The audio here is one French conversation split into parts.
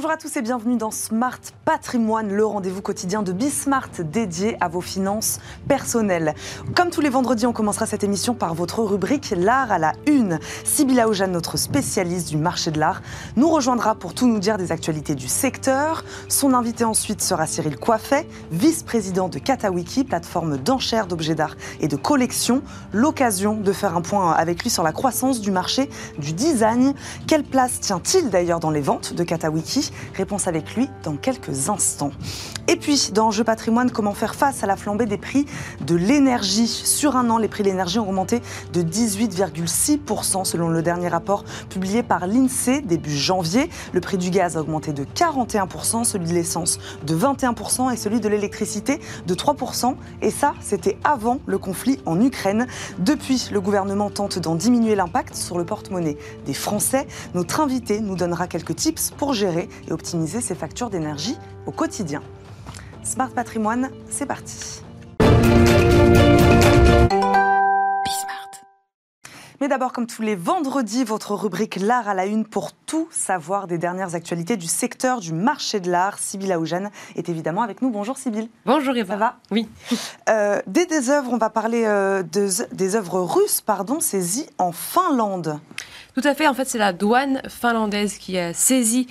Bonjour à tous et bienvenue dans Smart Patrimoine, le rendez-vous quotidien de Bismart dédié à vos finances personnelles. Comme tous les vendredis, on commencera cette émission par votre rubrique L'art à la une. Sybilla Ojan, notre spécialiste du marché de l'art, nous rejoindra pour tout nous dire des actualités du secteur. Son invité ensuite sera Cyril Coiffet, vice-président de Katawiki, plateforme d'enchères d'objets d'art et de collection. L'occasion de faire un point avec lui sur la croissance du marché du design. Quelle place tient-il d'ailleurs dans les ventes de Katawiki? Réponse avec lui dans quelques instants. Et puis, dans Jeu patrimoine, comment faire face à la flambée des prix de l'énergie? Sur un an, les prix de l'énergie ont augmenté de 18,6% selon le dernier rapport publié par l'INSEE début janvier. Le prix du gaz a augmenté de 41%, celui de l'essence de 21% et celui de l'électricité de 3%. Et ça, c'était avant le conflit en Ukraine. Depuis, le gouvernement tente d'en diminuer l'impact sur le porte-monnaie des Français. Notre invité nous donnera quelques tips pour gérer et optimiser ses factures d'énergie au quotidien. Smart Patrimoine, c'est parti. Mais d'abord, comme tous les vendredis, votre rubrique L'art à la une pour tout savoir des dernières actualités du secteur du marché de l'art. Sybille Aoujane est évidemment avec nous. Bonjour Sybille. Bonjour Eva. Ça va? Oui. Euh, dès des œuvres, on va parler euh, des œuvres russes pardon, saisies en Finlande. Tout à fait. En fait, c'est la douane finlandaise qui a saisi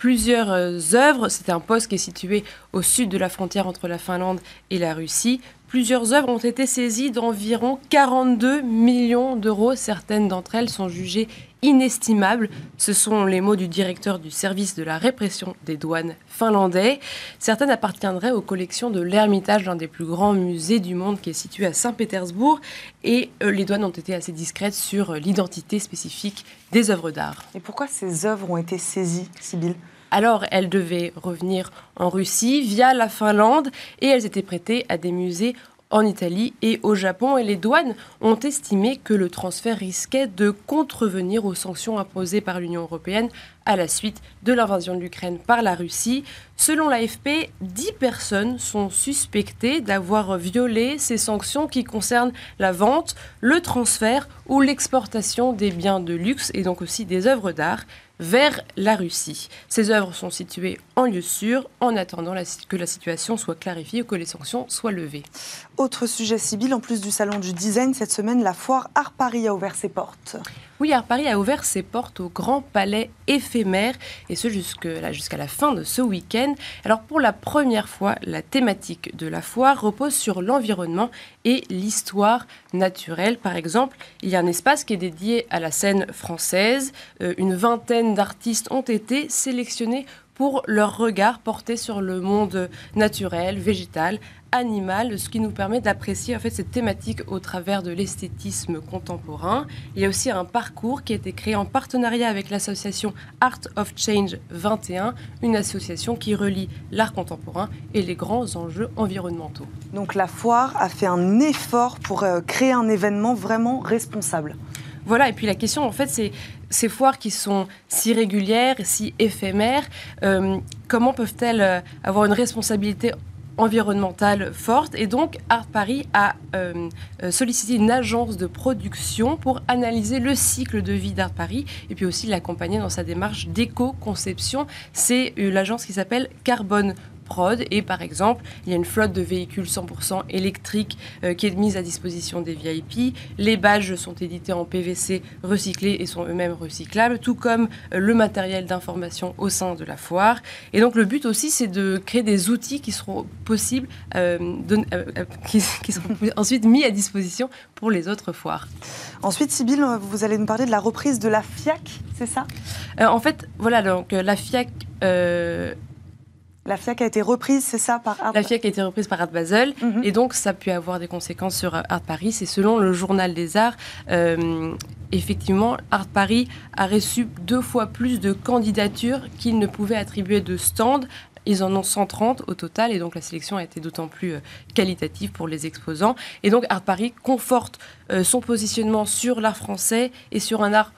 plusieurs euh, œuvres. C'est un poste qui est situé au sud de la frontière entre la Finlande et la Russie. Plusieurs œuvres ont été saisies d'environ 42 millions d'euros. Certaines d'entre elles sont jugées inestimables. Ce sont les mots du directeur du service de la répression des douanes finlandais. Certaines appartiendraient aux collections de l'Ermitage, l'un des plus grands musées du monde qui est situé à Saint-Pétersbourg. Et euh, les douanes ont été assez discrètes sur l'identité spécifique des œuvres d'art. Et pourquoi ces œuvres ont été saisies, Sybille? Alors, elles devaient revenir en Russie via la Finlande et elles étaient prêtées à des musées en Italie et au Japon. Et les douanes ont estimé que le transfert risquait de contrevenir aux sanctions imposées par l'Union européenne à la suite de l'invasion de l'Ukraine par la Russie. Selon l'AFP, 10 personnes sont suspectées d'avoir violé ces sanctions qui concernent la vente, le transfert ou l'exportation des biens de luxe et donc aussi des œuvres d'art vers la Russie. Ces œuvres sont situées en lieu sûr en attendant que la situation soit clarifiée ou que les sanctions soient levées. Autre sujet, Sibyl, en plus du salon du design, cette semaine, la foire Art Paris a ouvert ses portes. Oui, Art Paris a ouvert ses portes au Grand Palais éphémère, et ce jusqu'à la fin de ce week-end. Alors pour la première fois, la thématique de la foire repose sur l'environnement et l'histoire naturelle. Par exemple, il y a un espace qui est dédié à la scène française. Euh, une vingtaine d'artistes ont été sélectionnés pour leur regard porté sur le monde naturel, végétal, animal, ce qui nous permet d'apprécier en fait cette thématique au travers de l'esthétisme contemporain. Il y a aussi un parcours qui a été créé en partenariat avec l'association Art of Change 21, une association qui relie l'art contemporain et les grands enjeux environnementaux. Donc la foire a fait un effort pour euh, créer un événement vraiment responsable. Voilà, et puis la question, en fait, c'est ces foires qui sont si régulières, si éphémères, euh, comment peuvent-elles euh, avoir une responsabilité environnementale forte et donc Art Paris a euh, sollicité une agence de production pour analyser le cycle de vie d'Art Paris et puis aussi l'accompagner dans sa démarche d'éco-conception. C'est l'agence qui s'appelle Carbone et par exemple, il y a une flotte de véhicules 100% électriques euh, qui est mise à disposition des VIP. Les badges sont édités en PVC recyclés et sont eux-mêmes recyclables, tout comme euh, le matériel d'information au sein de la foire. Et donc le but aussi, c'est de créer des outils qui seront possibles, euh, qui, seront ensuite mis à disposition pour les autres foires. Ensuite, Sybille, vous allez nous parler de la reprise de la FIAC, c'est ça? En fait, voilà, donc la FIAC la FIAC a été reprise, c'est ça, par Art La FIAC a été reprise par Art Basel, mhm. et donc ça a pu avoir des conséquences sur Art Paris. C'est selon le journal des arts, euh, effectivement, Art Paris a reçu deux fois plus de candidatures qu'il ne pouvait attribuer de stands. Ils en ont 130 au total, et donc la sélection a été d'autant plus euh, qualitative pour les exposants. Et donc Art Paris conforte euh, son positionnement sur l'art français et sur un art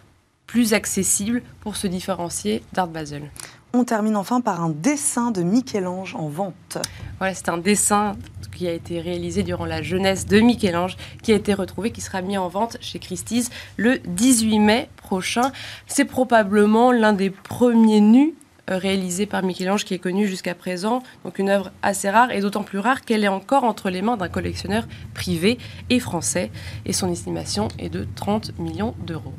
plus accessible pour se différencier d'Art Basel. On termine enfin par un dessin de Michel-Ange en vente. Voilà, c'est un dessin qui a été réalisé durant la jeunesse de Michel-Ange, qui a été retrouvé, qui sera mis en vente chez Christie's le 18 mai prochain. C'est probablement l'un des premiers nus réalisée par Michel-Ange qui est connue jusqu'à présent. Donc une œuvre assez rare et d'autant plus rare qu'elle est encore entre les mains d'un collectionneur privé et français. Et son estimation est de 30 millions d'euros.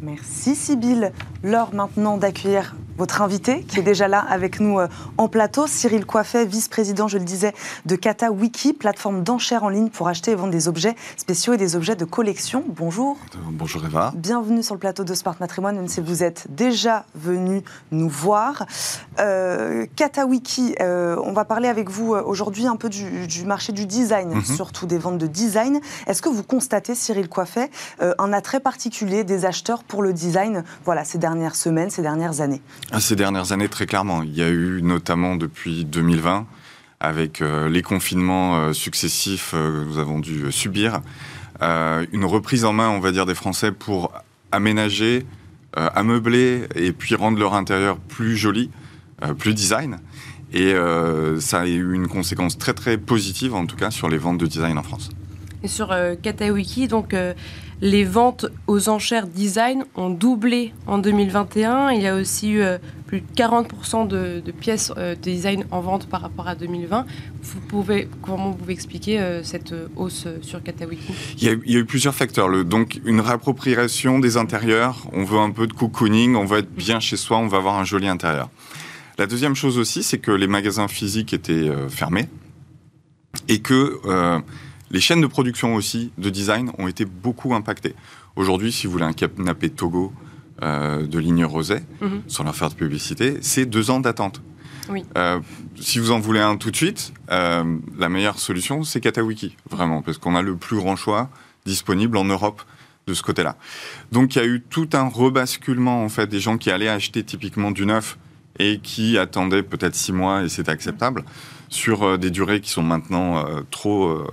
Merci Sybille. L'heure maintenant d'accueillir votre invité qui est déjà là avec nous euh, en plateau, Cyril Coiffet, vice-président, je le disais, de Kata Wiki, plateforme d'enchères en ligne pour acheter et vendre des objets spéciaux et des objets de collection. Bonjour. Bonjour Eva. Bienvenue sur le plateau de Smart Matrimoine, même si vous êtes déjà venu nous voir. Euh, Kata Wiki, euh, on va parler avec vous aujourd'hui un peu du, marché du design, mhm. surtout des ventes de design. Est-ce que vous constatez, Cyril Coiffet, un attrait particulier des acheteurs pour le design voilà, ces dernières semaines, ces dernières années? Ces dernières années, très clairement. Il y a eu notamment depuis 2020, avec euh, les confinements euh, successifs euh, que nous avons dû subir, une reprise en main, on va dire, des Français pour aménager, ameubler et puis rendre leur intérieur plus joli, plus design. Et ça a eu une conséquence très très positive, en tout cas, sur les ventes de design en France. Et sur Katawiki, donc les ventes aux enchères design ont doublé en 2021. Il y a aussi eu euh, plus de 40% de, pièces euh, design en vente par rapport à 2020. Vous pouvez, comment vous pouvez expliquer euh, cette hausse sur Katawiki? Il y, a, eu plusieurs facteurs. Donc, une réappropriation des intérieurs. On veut un peu de cocooning, on veut être bien chez soi, on va avoir un joli intérieur. La deuxième chose aussi, c'est que les magasins physiques étaient fermés et que les chaînes de production aussi, de design, ont été beaucoup impactées. Aujourd'hui, si vous voulez un canapé Togo euh, de ligne rosée, mhm. sans leur faire de publicité, c'est deux ans d'attente. Euh, si vous en voulez un tout de suite, euh, la meilleure solution, c'est Katawiki, vraiment, parce qu'on a le plus grand choix disponible en Europe de ce côté-là. Donc il y a eu tout un rebasculement en fait des gens qui allaient acheter typiquement du neuf et qui attendaient peut-être six mois et c'était acceptable sur euh, des durées qui sont maintenant euh, trop euh,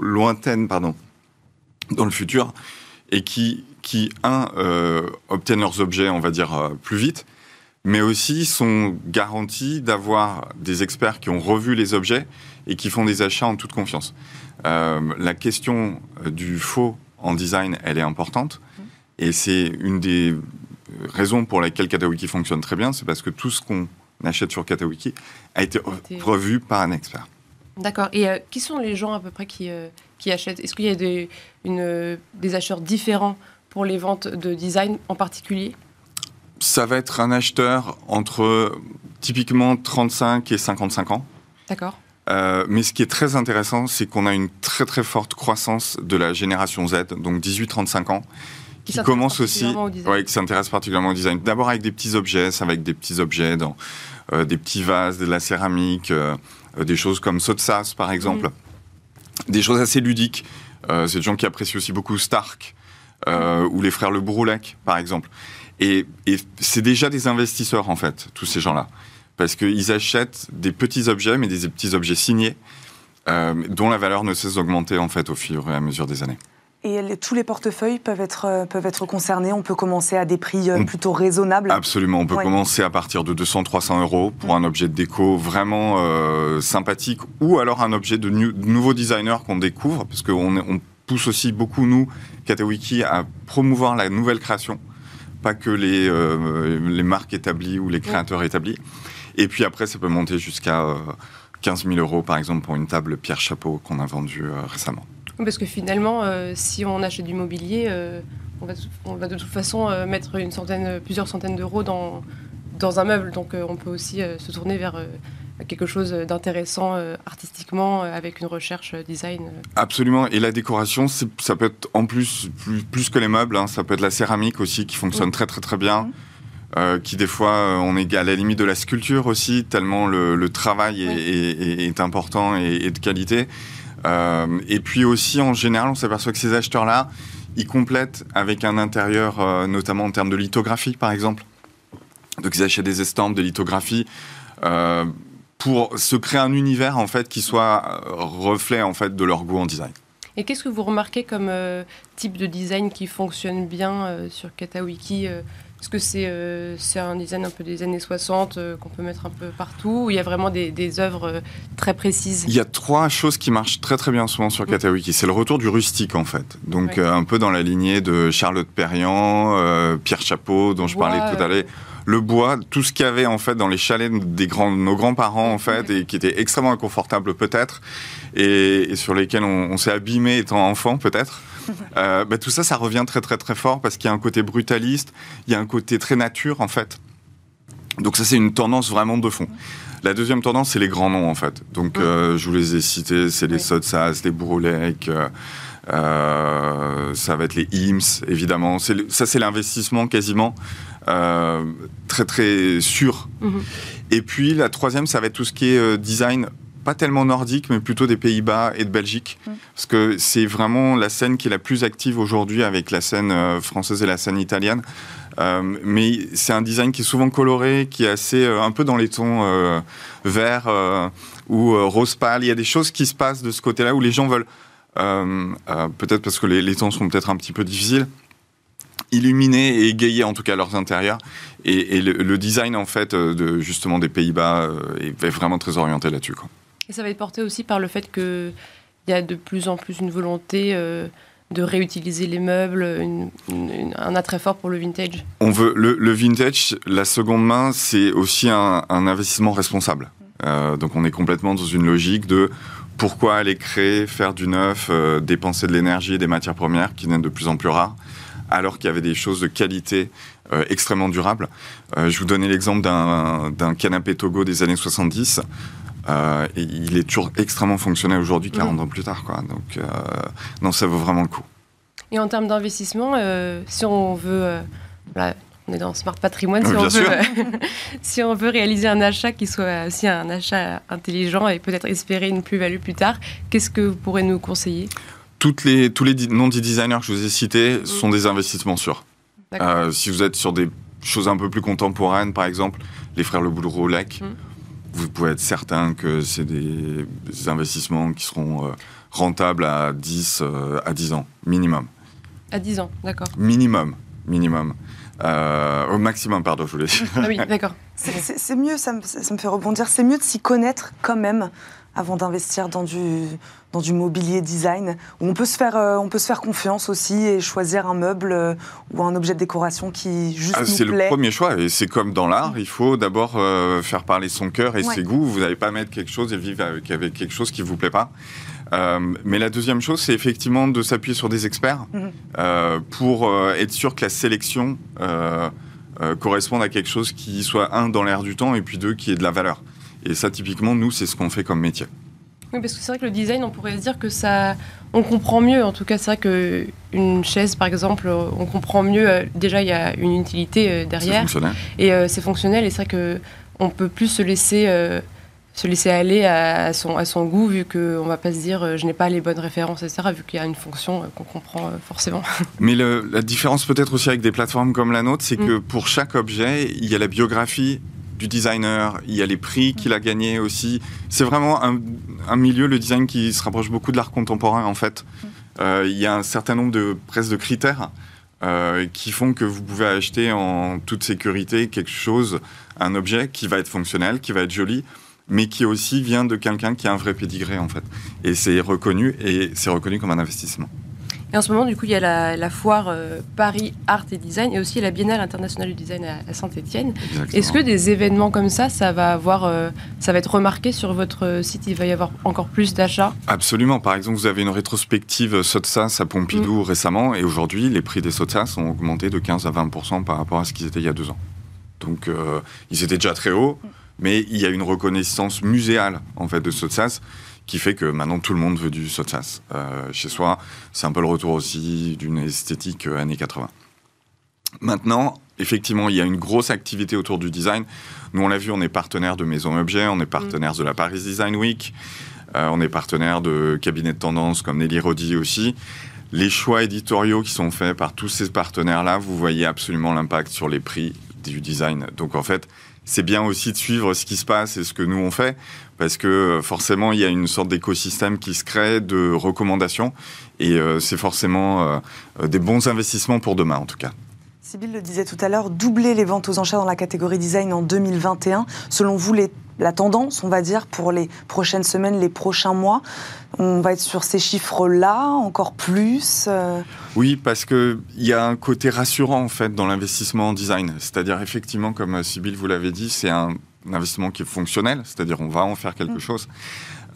lointaines pardon, dans le futur et qui, qui un, obtiennent leurs objets, on va dire, plus vite, mais aussi sont garantis d'avoir des experts qui ont revu les objets et qui font des achats en toute confiance. la question du faux en design, elle est importante. Mmh. Et c'est une des raisons pour lesquelles Katawiki fonctionne très bien, c'est parce que tout ce qu'on achète sur Katawiki a été revu par un expert. D'accord. Et euh, qui sont les gens à peu près qui, euh, qui achètent? Est-ce qu'il y a des, une, des acheteurs différents pour les ventes de design en particulier? Ça va être un acheteur entre typiquement 35 et 55 ans. D'accord. Euh, mais ce qui est très intéressant, c'est qu'on a une très très forte croissance de la génération Z, donc 18-35 ans, qui, commence aussi, ouais, qui s'intéresse particulièrement au design. D'abord avec des petits objets, ça va avec des petits objets dans euh, des petits vases, de la céramique, euh, euh, des choses comme Sotsas par exemple, des choses assez ludiques. c'est des gens qui apprécient aussi beaucoup Stark ou les frères Le Broulec par exemple. Et, et c'est déjà des investisseurs en fait, tous ces gens-là, parce qu'ils achètent des petits objets, mais des petits objets signés, dont la valeur ne cesse d'augmenter en fait au fur et à mesure des années. Et tous les portefeuilles peuvent être, euh, peuvent être concernés. On peut commencer à des prix euh, plutôt raisonnables. Absolument, on peut commencer à partir de 200-300 euros pour un objet de déco vraiment euh, sympathique ou alors un objet de, nouveau designer qu'on découvre, parce qu'on on pousse aussi beaucoup, nous, Katawiki, à promouvoir la nouvelle création, pas que les, les marques établies ou les créateurs établis. Et puis après, ça peut monter jusqu'à 15 000 euros, par exemple, pour une table Pierre Chapeau qu'on a vendue récemment. Parce que finalement, euh, si on achète du mobilier, euh, on, va, de toute façon euh, mettre une centaine, plusieurs centaines d'euros dans, dans un meuble. Donc on peut aussi se tourner vers quelque chose d'intéressant artistiquement avec une recherche design. Absolument. Et la décoration, ça peut être en plus, plus, que les meubles, hein. ça peut être la céramique aussi qui fonctionne très très très bien. qui des fois on est à la limite de la sculpture aussi, tellement le, travail est, important et, et, de qualité. Euh, et puis aussi, en général, on s'aperçoit que ces acheteurs-là, ils complètent avec un intérieur, euh, notamment en termes de lithographie, par exemple. Donc, ils achètent des estampes, de lithographie, euh, pour se créer un univers, en fait, qui soit reflet, en fait, de leur goût en design. Et qu'est-ce que vous remarquez comme type de design qui fonctionne bien sur Katawiki est-ce que c'est euh, un design un peu des années 60 euh, qu'on peut mettre un peu partout ou il y a vraiment des, des œuvres euh, très précises Il y a trois choses qui marchent très très bien souvent sur Katawiki. C'est le retour du rustique en fait. Donc un peu dans la lignée de Charlotte Perriand, Pierre Chapeau dont je parlais tout à l'heure. le bois, tout ce qu'il y avait en fait dans les chalets des grands, nos grands-parents en fait, et qui était extrêmement inconfortable peut-être, et, sur lesquels on, s'est abîmé étant enfant peut-être. Euh, bah, tout ça, ça revient très très très fort parce qu'il y a un côté brutaliste, il y a un côté très nature en fait. Donc ça, c'est une tendance vraiment de fond. La deuxième tendance, c'est les grands noms en fait. Donc euh, je vous les ai cités, c'est les oui. Sotsas, les Bourolek. Euh, ça va être les IMSS, évidemment. ça, c'est l'investissement quasiment euh, très très sûr. Mhm. Et puis la troisième, ça va être tout ce qui est euh, design pas tellement nordique, mais plutôt des Pays-Bas et de Belgique. Mhm. Parce que c'est vraiment la scène qui est la plus active aujourd'hui avec la scène française et la scène italienne. mais c'est un design qui est souvent coloré, qui est assez un peu dans les tons vert ou rose pâle. Il y a des choses qui se passent de ce côté-là où les gens veulent euh, euh, peut-être parce que les, temps sont peut-être un petit peu difficiles illuminer et égayer en tout cas leurs intérieurs. Et, le, design en fait euh, de justement des Pays-Bas est vraiment très orienté là-dessus. Et ça va être porté aussi par le fait qu'il y a de plus en plus une volonté de réutiliser les meubles, un attrait fort pour le vintage. On veut le, vintage, la seconde main, c'est aussi un, investissement responsable. donc on est complètement dans une logique de pourquoi aller créer, faire du neuf, euh, dépenser de l'énergie et des matières premières qui deviennent de plus en plus rares, alors qu'il y avait des choses de qualité euh, extrêmement durables. Euh, je vous donnais l'exemple d'un canapé Togo des années 70. Et il est toujours extrêmement fonctionnel aujourd'hui, 40 mmh. ans plus tard. Quoi. Donc, non, ça vaut vraiment le coup. Et en termes d'investissement, si on veut on est dans Smart Patrimoine, si, on veut, si on veut réaliser un achat qui soit aussi un achat intelligent et peut-être espérer une plus-value plus tard, qu'est-ce que vous pourrez nous conseiller? Toutes les, Tous les noms des designers que je vous ai cités mm. sont des investissements sûrs. Euh, si vous êtes sur des choses un peu plus contemporaines, par exemple, les frères Le Boulot Lec, mm. Vous pouvez être certain que c'est des, investissements qui seront euh, rentables à 10, euh, à 10 ans, minimum. À 10 ans, d'accord. Minimum, minimum. Euh, au maximum, pardon, je voulais dire. Ah oui, d'accord. C'est mieux, ça me, ça me, fait rebondir, c'est mieux de s'y connaître quand même avant d'investir dans du, dans du mobilier design, où on peut, se faire, euh, on peut se faire confiance aussi et choisir un meuble euh, ou un objet de décoration qui juste ah, C'est le premier choix, et c'est comme dans l'art, il faut d'abord faire parler son cœur et ses goûts. Vous n'allez pas mettre quelque chose et vivre avec, avec quelque chose qui ne vous plaît pas. Euh, mais la deuxième chose, c'est effectivement de s'appuyer sur des experts euh, pour euh, être sûr que la sélection corresponde à quelque chose qui soit, un, dans l'air du temps, et puis deux, qui ait de la valeur. Et ça, typiquement, nous, c'est ce qu'on fait comme métier. Oui, parce que c'est vrai que le design, on pourrait se dire que ça, on comprend mieux. En tout cas, c'est vrai que une chaise, par exemple, on comprend mieux. déjà, il y a une utilité derrière. C'est fonctionnel. Et c'est fonctionnel. Et c'est vrai que on peut plus se laisser se laisser aller à son, à son goût, vu qu'on ne va pas se dire euh, je n'ai pas les bonnes références, etc., vu qu'il y a une fonction euh, qu'on comprend euh, forcément. Mais la différence peut-être aussi avec des plateformes comme la nôtre, c'est que mm. pour chaque objet, il y a la biographie du designer, il y a les prix qu'il a gagnés aussi. C'est vraiment un, milieu, le design, qui se rapproche beaucoup de l'art contemporain, en fait. Mm. il y a un certain nombre de, presque de critères qui font que vous pouvez acheter en toute sécurité quelque chose, un objet qui va être fonctionnel, qui va être joli, mais qui aussi vient de quelqu'un qui a un vrai pédigré en fait. Et c'est reconnu et c'est reconnu comme un investissement. Et en ce moment, du coup, il y a la, foire euh, Paris Art et Design et aussi la Biennale internationale du design à, Saint-Étienne. Est-ce que des événements comme ça, ça va avoir, euh, ça va être remarqué sur votre site? Il va y avoir encore plus d'achats? Absolument. Par exemple, vous avez une rétrospective Sotsas à Pompidou mm. récemment et aujourd'hui, les prix des Sotsas ont augmenté de 15 à 20% par rapport à ce qu'ils étaient il y a deux ans. Donc, euh, ils étaient déjà très hauts. Mm mais il y a une reconnaissance muséale en fait de Sotsas qui fait que maintenant tout le monde veut du Sotsas euh, chez soi. C'est un peu le retour aussi d'une esthétique euh, années 80. Maintenant, effectivement, il y a une grosse activité autour du design. Nous, on l'a vu, on est partenaire de Maison Objet, on est partenaire de la Paris Design Week, euh, on est partenaire de cabinets de tendance comme Nelly Rodi aussi. Les choix éditoriaux qui sont faits par tous ces partenaires-là, vous voyez absolument l'impact sur les prix du design. Donc en fait, c'est bien aussi de suivre ce qui se passe et ce que nous on fait, parce que euh, forcément il y a une sorte d'écosystème qui se crée de recommandations, et euh, c'est forcément euh, des bons investissements pour demain en tout cas. Sybille le disait tout à l'heure, doubler les ventes aux enchères dans la catégorie design en 2021. Selon vous, les, la tendance, on va dire, pour les prochaines semaines, les prochains mois, on va être sur ces chiffres-là, encore plus euh? Oui, parce qu'il y a un côté rassurant, en fait, dans l'investissement en design. C'est-à-dire, effectivement, comme Sybille vous l'avait dit, c'est un investissement qui est fonctionnel, c'est-à-dire on va en faire quelque mmh. chose.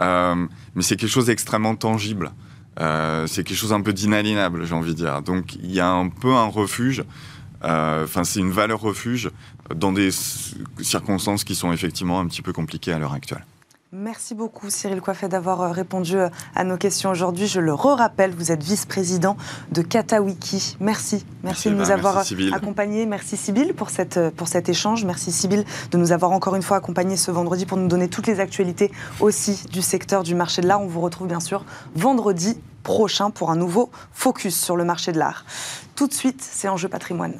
Euh, mais c'est quelque chose d'extrêmement tangible. Euh, c'est quelque chose un peu d'inaliénable, j'ai envie de dire. Donc il y a un peu un refuge. Euh, enfin, c'est une valeur refuge dans des circonstances qui sont effectivement un petit peu compliquées à l'heure actuelle. Merci beaucoup Cyril Coiffet d'avoir euh, répondu euh, à nos questions aujourd'hui. Je le re-rappelle, vous êtes vice-président de Katawiki. Merci. Merci, de nous avoir accompagnés. Merci Sybille pour, cette, pour cet échange. Merci Sybille de nous avoir encore une fois accompagnés ce vendredi pour nous donner toutes les actualités aussi du secteur du marché de l'art. On vous retrouve bien sûr vendredi prochain pour un nouveau focus sur le marché de l'art. Tout de suite, c'est Enjeu patrimoine.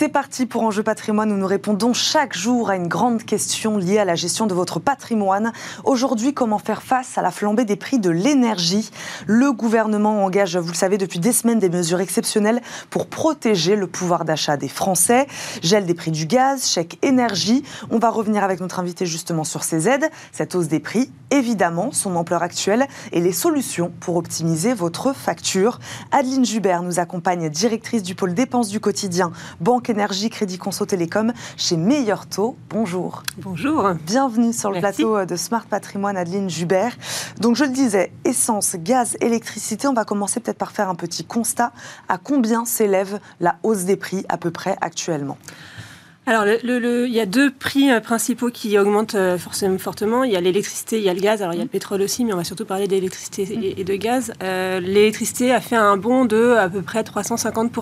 C'est parti pour Enjeu patrimoine où nous répondons chaque jour à une grande question liée à la gestion de votre patrimoine. Aujourd'hui, comment faire face à la flambée des prix de l'énergie? Le gouvernement engage, vous le savez, depuis des semaines des mesures exceptionnelles pour protéger le pouvoir d'achat des Français. Gel des prix du gaz, chèque énergie. On va revenir avec notre invité justement sur ces aides, cette hausse des prix, évidemment, son ampleur actuelle et les solutions pour optimiser votre facture. Adeline Jubert nous accompagne, directrice du pôle dépenses du quotidien, banque Énergie Crédit Conso Télécom chez Meilleur Taux. Bonjour. Bonjour. Bienvenue sur le plateau de Smart Patrimoine, Adeline Jubert. Donc je le disais, essence, gaz, électricité, on va commencer peut-être par faire un petit constat. À combien s'élève la hausse des prix à peu près actuellement? Alors, il y a deux prix euh, principaux qui augmentent euh, forcément fortement. Il y a l'électricité, il y a le gaz. Alors, il y a le pétrole aussi, mais on va surtout parler d'électricité et de gaz. Euh, l'électricité a fait un bond de à peu près 350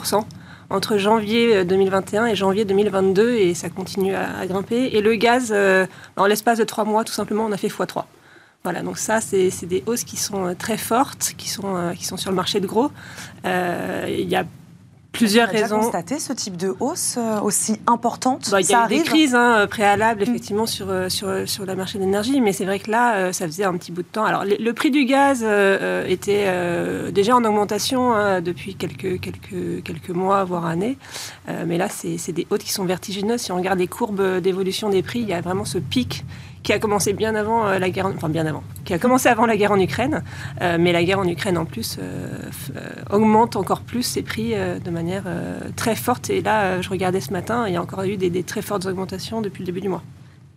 entre janvier 2021 et janvier 2022 et ça continue à, grimper. Et le gaz, euh, en l'espace de trois mois, tout simplement, on a fait x3. Voilà, donc ça, c'est des hausses qui sont très fortes, qui sont, euh, qui sont sur le marché de gros. Euh, il y a plusieurs raisons. constaté ce type de hausse euh, aussi importante bah, Il y a eu des crises hein, préalables, mm. effectivement, sur, euh, sur, euh, sur le marché de l'énergie, mais c'est vrai que là, ça faisait un petit bout de temps. Alors, le, prix du gaz était déjà en augmentation hein, depuis quelques, quelques, quelques mois, voire années, mais là, c'est des hausses qui sont vertigineuses. Si on regarde les courbes d'évolution des prix, il y a vraiment ce pic qui a commencé bien avant euh, la guerre, enfin bien avant, qui a commencé avant la guerre en Ukraine, euh, mais la guerre en Ukraine en plus euh, augmente encore plus ses prix de manière très forte. Et là, je regardais ce matin, il y a encore eu des, très fortes augmentations depuis le début du mois.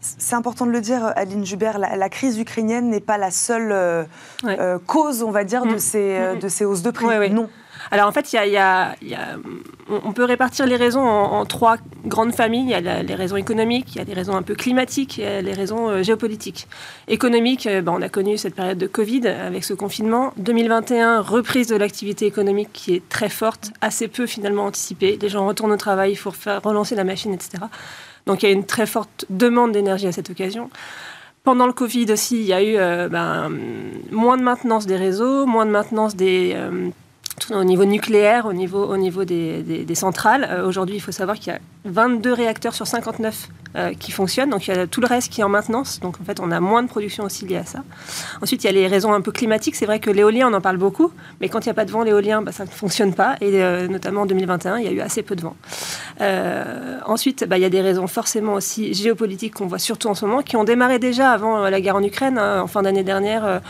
C'est important de le dire, Aline Jubert, la, crise ukrainienne n'est pas la seule cause, on va dire, de, mm. ces, de ces hausses de prix. Non. Alors en fait, il y a, on peut répartir les raisons en, trois grandes familles. Il y a les raisons économiques, il y a les raisons un peu climatiques, il y a les raisons euh, géopolitiques. Économique, euh, ben, on a connu cette période de Covid avec ce confinement. 2021, reprise de l'activité économique qui est très forte, assez peu finalement anticipée. Les gens retournent au travail, il faut relancer la machine, etc. Donc il y a une très forte demande d'énergie à cette occasion. Pendant le Covid aussi, il y a eu euh, ben, moins de maintenance des réseaux, moins de maintenance des, au niveau nucléaire, au niveau, au niveau des, des, centrales. Euh, aujourd'hui, il faut savoir qu'il y a 22 réacteurs sur 59 euh, qui fonctionnent. Donc il y a tout le reste qui est en maintenance. Donc en fait, on a moins de production aussi liée à ça. Ensuite, il y a les raisons un peu climatiques. C'est vrai que l'éolien, on en parle beaucoup, mais quand il n'y a pas de vent, l'éolien, bah, ça ne fonctionne pas. Et euh, notamment en 2021, il y a eu assez peu de vent. ensuite, bah, il y a des raisons forcément aussi géopolitiques qu'on voit surtout en ce moment, qui ont démarré déjà avant la guerre en Ukraine. Hein. en fin d'année dernière,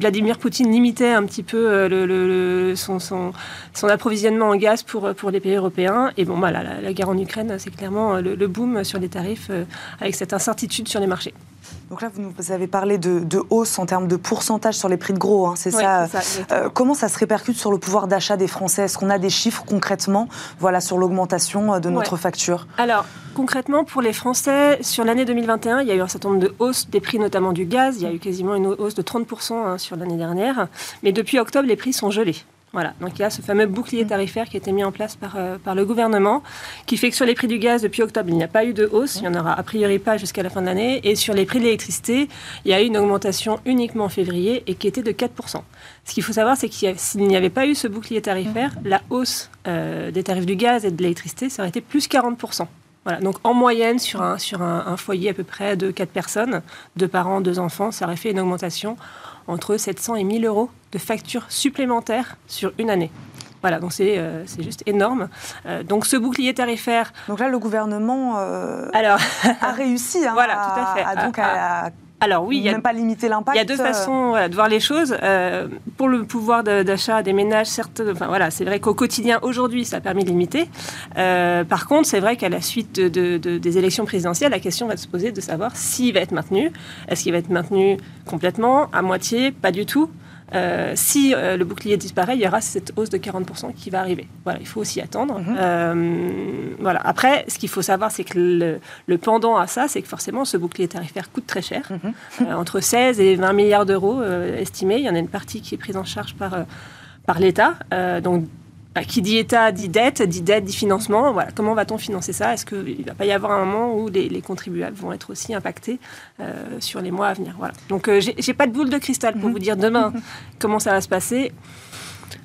Vladimir Poutine limitait un petit peu son, approvisionnement en gaz pour, pour les pays européens. Et bon, voilà, la, guerre en Ukraine, c'est clairement le, boom sur les tarifs euh, avec cette incertitude sur les marchés. Donc là, vous nous avez parlé de, hausse en termes de pourcentage sur les prix de gros, hein, c'est ça, euh, Comment ça se répercute sur le pouvoir d'achat des Français? Est-ce qu'on a des chiffres concrètement voilà, sur l'augmentation de notre facture? Alors, concrètement, pour les Français, sur l'année 2021, il y a eu un certain nombre de hausses des prix, notamment du gaz. Il y a eu quasiment une hausse de 30% hein, sur l'année dernière. Mais depuis octobre, les prix sont gelés. Voilà, donc il y a ce fameux bouclier tarifaire qui a été mis en place par, euh, par le gouvernement, qui fait que sur les prix du gaz, depuis octobre, il n'y a pas eu de hausse, il n'y en aura a priori pas jusqu'à la fin de l'année, et sur les prix de l'électricité, il y a eu une augmentation uniquement en février et qui était de 4%. Ce qu'il faut savoir, c'est qu'il s'il n'y avait pas eu ce bouclier tarifaire, la hausse euh, des tarifs du gaz et de l'électricité, ça aurait été plus 40%. Voilà, donc en moyenne, sur un, sur un, foyer à peu près de 4 personnes, deux parents, deux enfants, ça aurait fait une augmentation entre 700 et 1000 euros de factures supplémentaires sur une année. Voilà, donc c'est euh, juste énorme. Euh, donc ce bouclier tarifaire. Donc là, le gouvernement euh, Alors, a réussi hein, voilà, tout à, fait. à, donc à, alors oui, il y a, même pas limiter l'impact. Il y a deux façons de voir les choses. pour le pouvoir d'achat des ménages, certes, enfin voilà, c'est vrai qu'au quotidien aujourd'hui, ça a permis de limiter. par contre, c'est vrai qu'à la suite de, des élections présidentielles, la question va se poser de savoir s'il va être maintenu. Est-ce qu'il va être maintenu complètement, à moitié, pas du tout? Euh, si euh, le bouclier disparaît, il y aura cette hausse de 40% qui va arriver. Voilà, il faut aussi attendre. Mhm. Euh, voilà. Après, ce qu'il faut savoir, c'est que le, pendant à ça, c'est que forcément, ce bouclier tarifaire coûte très cher, mhm. entre 16 et 20 milliards d'euros estimés. Il y en a une partie qui est prise en charge par, par l'État. donc, qui dit État dit dette, dit dette dit financement. Voilà, comment va-t-on financer ça? Est-ce qu'il ne va pas y avoir un moment où les, contribuables vont être aussi impactés euh, sur les mois à venir? Voilà. Donc, euh, je j'ai pas de boule de cristal pour mhm. vous dire demain comment ça va se passer.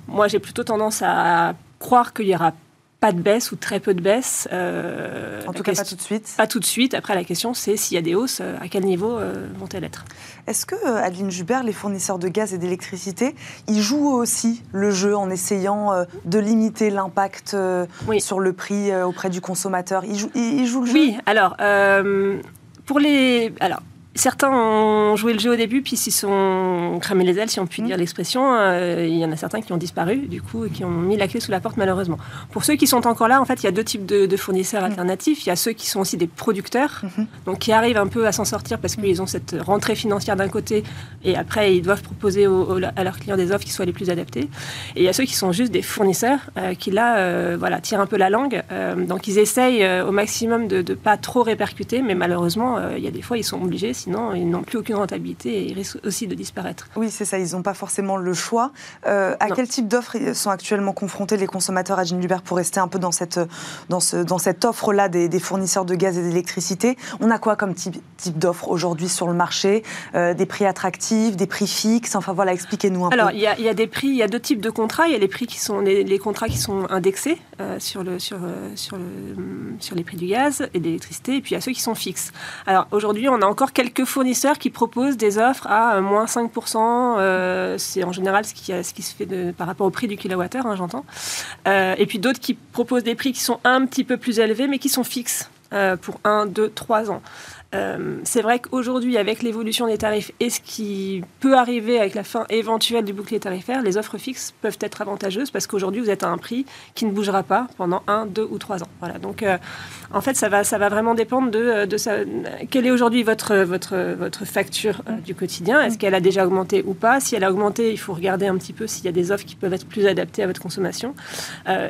Moi, j'ai plutôt tendance à croire qu'il y aura pas de baisse ou très peu de baisse. Euh, en tout cas, pas tout de suite. Pas tout de suite. Après, la question, c'est s'il y a des hausses, euh, à quel niveau euh, vont-elles être? Est-ce que, Adeline Jubert, les fournisseurs de gaz et d'électricité, ils jouent aussi le jeu en essayant de limiter l'impact sur le prix auprès du consommateur? Ils jouent, ils jouent le jeu? Oui, alors, pour les... Alors, Certains ont joué le jeu au début, puis s'ils sont cramés les ailes, si on peut dire mmh. l'expression. Euh, il y en a certains qui ont disparu, du coup, et qui ont mis la clé sous la porte, malheureusement. Pour ceux qui sont encore là, en fait, il y a deux types de, fournisseurs mmh. alternatifs. Il y a ceux qui sont aussi des producteurs, mmh. donc qui arrivent un peu à s'en sortir parce qu'ils ont cette rentrée financière d'un côté, et après, ils doivent proposer à leurs clients des offres qui soient les plus adaptées. Et il y a ceux qui sont juste des fournisseurs, euh, qui là, euh, voilà, tirent un peu la langue. donc, ils essayent au maximum de ne pas trop répercuter, mais malheureusement, il y a des fois, ils sont obligés sinon ils n'ont plus aucune rentabilité et ils risquent aussi de disparaître. Oui, c'est ça, ils n'ont pas forcément le choix. Euh, à quel type d'offres sont actuellement confrontés les consommateurs à Ginebert pour rester un peu dans cette, dans ce, dans cette offre-là des, fournisseurs de gaz et d'électricité? On a quoi comme type, type d'offre aujourd'hui sur le marché? Euh, Des prix attractifs, des prix fixes? Enfin voilà, expliquez-nous un peu. Alors, il y, a des prix, il y a deux types de contrats. Il y a les prix qui sont les, contrats qui sont indexés euh, sur, le, sur, sur, le, sur les prix du gaz et d'électricité, et puis il y a ceux qui sont fixes. Alors aujourd'hui, on a encore quelques quelques fournisseurs qui proposent des offres à euh, moins 5%. Euh, c'est en général ce qui, se fait par rapport au prix du kilowattheure, hein, j'entends. Euh, et puis d'autres qui proposent des prix qui sont un petit peu plus élevés, mais qui sont fixes pour 1, 2, 3 ans. Euh, c'est vrai qu'aujourd'hui, avec l'évolution des tarifs et ce qui peut arriver avec la fin éventuelle du bouclier tarifaire, les offres fixes peuvent être avantageuses parce qu'aujourd'hui, vous êtes à un prix qui ne bougera pas pendant un, deux ou trois ans. Voilà. Donc, euh, en fait, ça va, ça va vraiment dépendre de, ça. Quelle est aujourd'hui votre, votre, votre facture euh, du quotidien Est-ce qu'elle a déjà augmenté ou pas? Si elle a augmenté, il faut regarder un petit peu s'il y a des offres qui peuvent être plus adaptées à votre consommation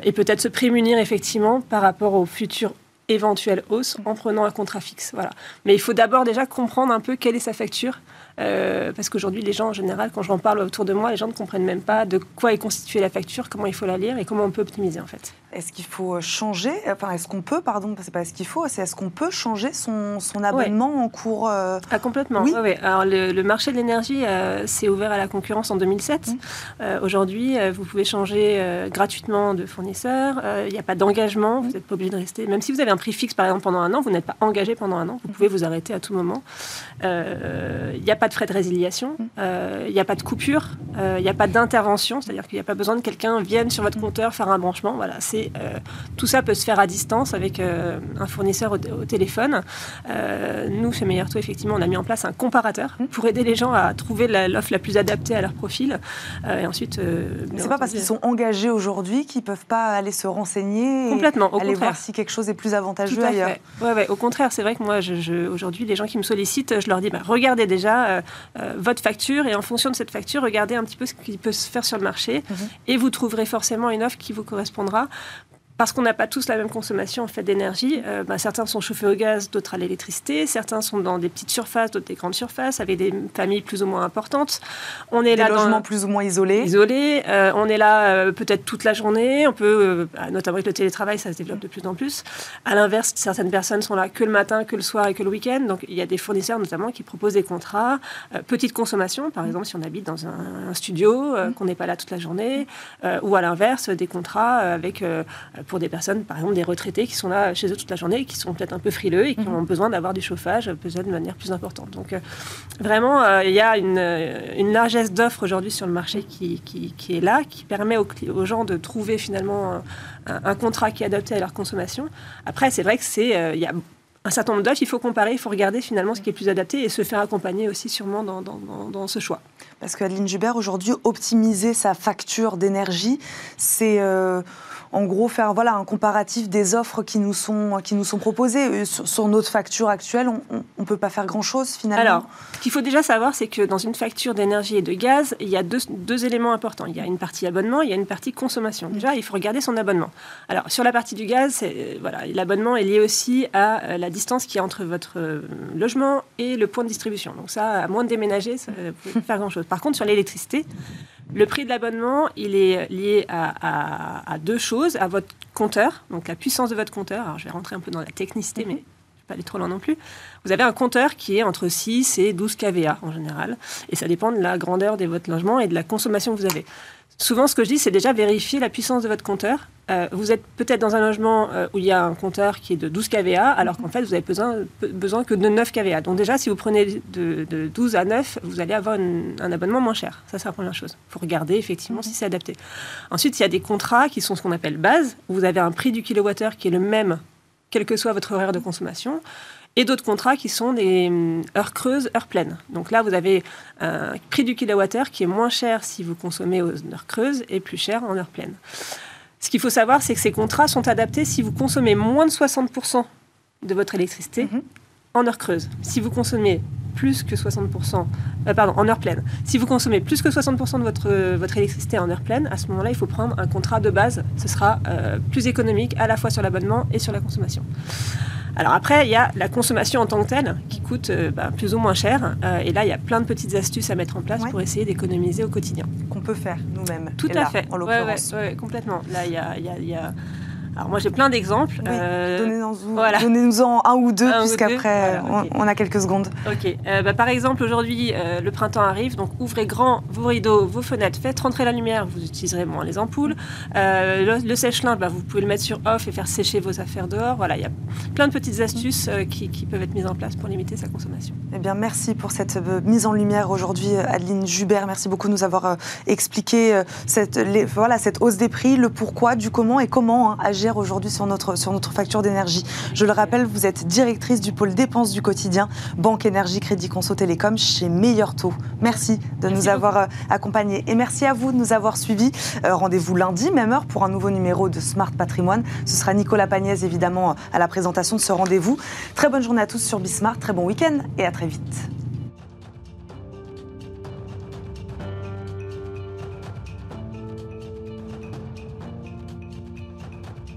et peut-être se prémunir effectivement par rapport aux futurs éventuelle hausse en prenant un contrat fixe. Voilà. Mais il faut d'abord déjà comprendre un peu quelle est sa facture euh, parce qu'aujourd'hui, les gens, en général, quand j'en parle autour de moi, les gens ne comprennent même pas de quoi est constituée la facture, comment il faut la lire et comment on peut optimiser, en fait. Est-ce qu'il faut changer, enfin, est-ce qu'on peut, pardon, c'est pas ce qu'il faut, c'est est-ce qu'on peut changer son, son abonnement en cours euh, Ah, complètement, oui. Alors, le, marché de l'énergie euh, s'est ouvert à la concurrence en 2007. Mmh. Aujourd'hui, vous pouvez changer gratuitement de fournisseur, il n'y a pas d'engagement, vous n'êtes pas obligé de rester, même si vous avez un prix fixe, par exemple, pendant un an, vous n'êtes pas engagé pendant un an, vous pouvez vous arrêter à tout moment. Il n'y a pas de frais de résiliation, mm. euh, il n'y a pas de coupure, euh, il n'y a pas d'intervention, c'est-à-dire qu'il n'y a pas besoin que quelqu'un vienne sur votre compteur faire un branchement. Voilà, c'est euh, tout ça peut se faire à distance avec un fournisseur au, téléphone. nous, chez Meilleur Taux, effectivement, on a mis en place un comparateur mm. pour aider les gens à trouver l'offre la, plus adaptée à leur profil. et ensuite, c'est pas parce qu'ils sont engagés aujourd'hui qu'ils peuvent pas aller se renseigner, complètement, aller voir si quelque chose est plus avantageux ailleurs. Ouais, ouais, au contraire, c'est vrai que moi, je, aujourd'hui, les gens qui me sollicitent, je leur dis, bah, regardez déjà euh, euh, votre facture et en fonction de cette facture, regardez un petit peu ce qui peut se faire sur le marché mhm. et vous trouverez forcément une offre qui vous correspondra parce qu'on n'a pas tous la même consommation en fait d'énergie. Euh, bah, certains sont chauffés au gaz, d'autres à l'électricité. Certains sont dans des petites surfaces, d'autres des grandes surfaces, avec des familles plus ou moins importantes. On est des là logements dans, plus ou moins isolés. Isolés. Euh, on est là euh, peut-être toute la journée. On peut, bah, notamment avec le télétravail, ça se développe de plus en plus. À l'inverse, certaines personnes sont là que le matin, que le soir et que le week-end. Donc il y a des fournisseurs notamment qui proposent des contrats petite consommation, par exemple si on habite dans un, studio, qu'on n'est pas là toute la journée, ou à l'inverse des contrats avec pour des personnes, par exemple des retraités qui sont là chez eux toute la journée, qui sont peut-être un peu frileux et qui mhm. ont besoin d'avoir du chauffage peut-être de manière plus importante. Donc vraiment, il y a une, une largesse d'offres aujourd'hui sur le marché qui, qui, est là, qui permet aux, aux gens de trouver finalement un, un, contrat qui est adapté à leur consommation. Après, c'est vrai que c'est il y a un certain nombre d'offres, il faut comparer, il faut regarder finalement ce qui est plus adapté et se faire accompagner aussi sûrement dans, dans, dans, ce choix. Parce qu'Adeline Jubert, aujourd'hui, optimiser sa facture d'énergie, c'est... Euh, en gros faire voilà un comparatif des offres qui nous sont qui nous sont proposées euh, sur, notre facture actuelle. On ne peut pas faire grand chose finalement. Alors, ce qu'il faut déjà savoir, c'est que dans une facture d'énergie et de gaz, il y a deux, deux, éléments importants. Il y a une partie abonnement, il y a une partie consommation. Déjà, il faut regarder son abonnement. Alors sur la partie du gaz, euh, voilà, l'abonnement est lié aussi à euh, la distance qui est entre votre logement et le point de distribution. Donc ça, à moins de déménager, ça ne peut pas faire grand chose. Par contre, sur l'électricité, le prix de l'abonnement, il est lié à, deux choses, à votre compteur, donc la puissance de votre compteur. Alors, je vais rentrer un peu dans la technicité, mais je ne vais pas aller trop loin non plus. Vous avez un compteur qui est entre 6 et 12 kVA en général, et ça dépend de la grandeur de votre logement et de la consommation que vous avez. Souvent, ce que je dis, c'est déjà vérifier la puissance de votre compteur. Euh, vous êtes peut-être dans un logement euh, où il y a un compteur qui est de 12 kVA, alors qu'en fait, vous avez besoin, que de 9 kVA. Donc déjà, si vous prenez de, 12 à 9, vous allez avoir un abonnement moins cher. Ça, c'est la première chose. Il faut regarder effectivement si c'est adapté. Ensuite, il y a des contrats qui sont ce qu'on appelle base, vous avez un prix du kilowattheure qui est le même, quel que soit votre horaire de consommation et d'autres contrats qui sont des hum, heures creuses, heures pleines. Donc là, vous avez un prix du kilowattheure qui est moins cher si vous consommez aux heures creuses et plus cher en heures pleines. Ce qu'il faut savoir, c'est que ces contrats sont adaptés si vous consommez moins de 60% de votre électricité mhm. en heures creuses. Si vous consommez plus que 60%, euh, pardon, en heure pleine. Si vous consommez plus que 60% de votre, votre électricité en heure pleine, à ce moment-là, il faut prendre un contrat de base. Ce sera euh, plus économique à la fois sur l'abonnement et sur la consommation. Alors après, il y a la consommation en tant que telle qui coûte euh, bah, plus ou moins cher. Euh, et là, il y a plein de petites astuces à mettre en place pour essayer d'économiser au quotidien. Qu'on peut faire nous-mêmes. Tout à fait. En l'occurrence. complètement. Là, il y a alors moi j'ai plein d'exemples. Euh, donnez-nous-en un ou deux, puisqu'après on, a quelques secondes. Ok. Euh, bah, par exemple, aujourd'hui, euh, le printemps arrive, donc ouvrez grand vos rideaux, vos fenêtres, faites rentrer la lumière, vous utiliserez moins les ampoules. le, sèche-linge, bah, vous pouvez le mettre sur off et faire sécher vos affaires dehors. Voilà, il y a plein de petites astuces qui, peuvent être mises en place pour limiter sa consommation. Eh bien, merci pour cette mise en lumière aujourd'hui, Adeline Jubert. Merci beaucoup de nous avoir expliqué cette, voilà, cette hausse des prix, le pourquoi, du comment et comment hein, agir aujourd'hui sur notre, sur notre facture d'énergie. Je le rappelle, vous êtes directrice du pôle dépenses du quotidien, Banque Énergie Crédit Conso Télécom chez Meilleur Taux. Merci de nous avoir euh, accompagnés et merci à vous de nous avoir suivis. Euh, rendez-vous lundi, même heure, pour un nouveau numéro de Smart Patrimoine. Ce sera Nicolas Pagnès, évidemment, à la présentation de ce rendez-vous. Très bonne journée à tous sur Bismart, très bon week-end et à très vite.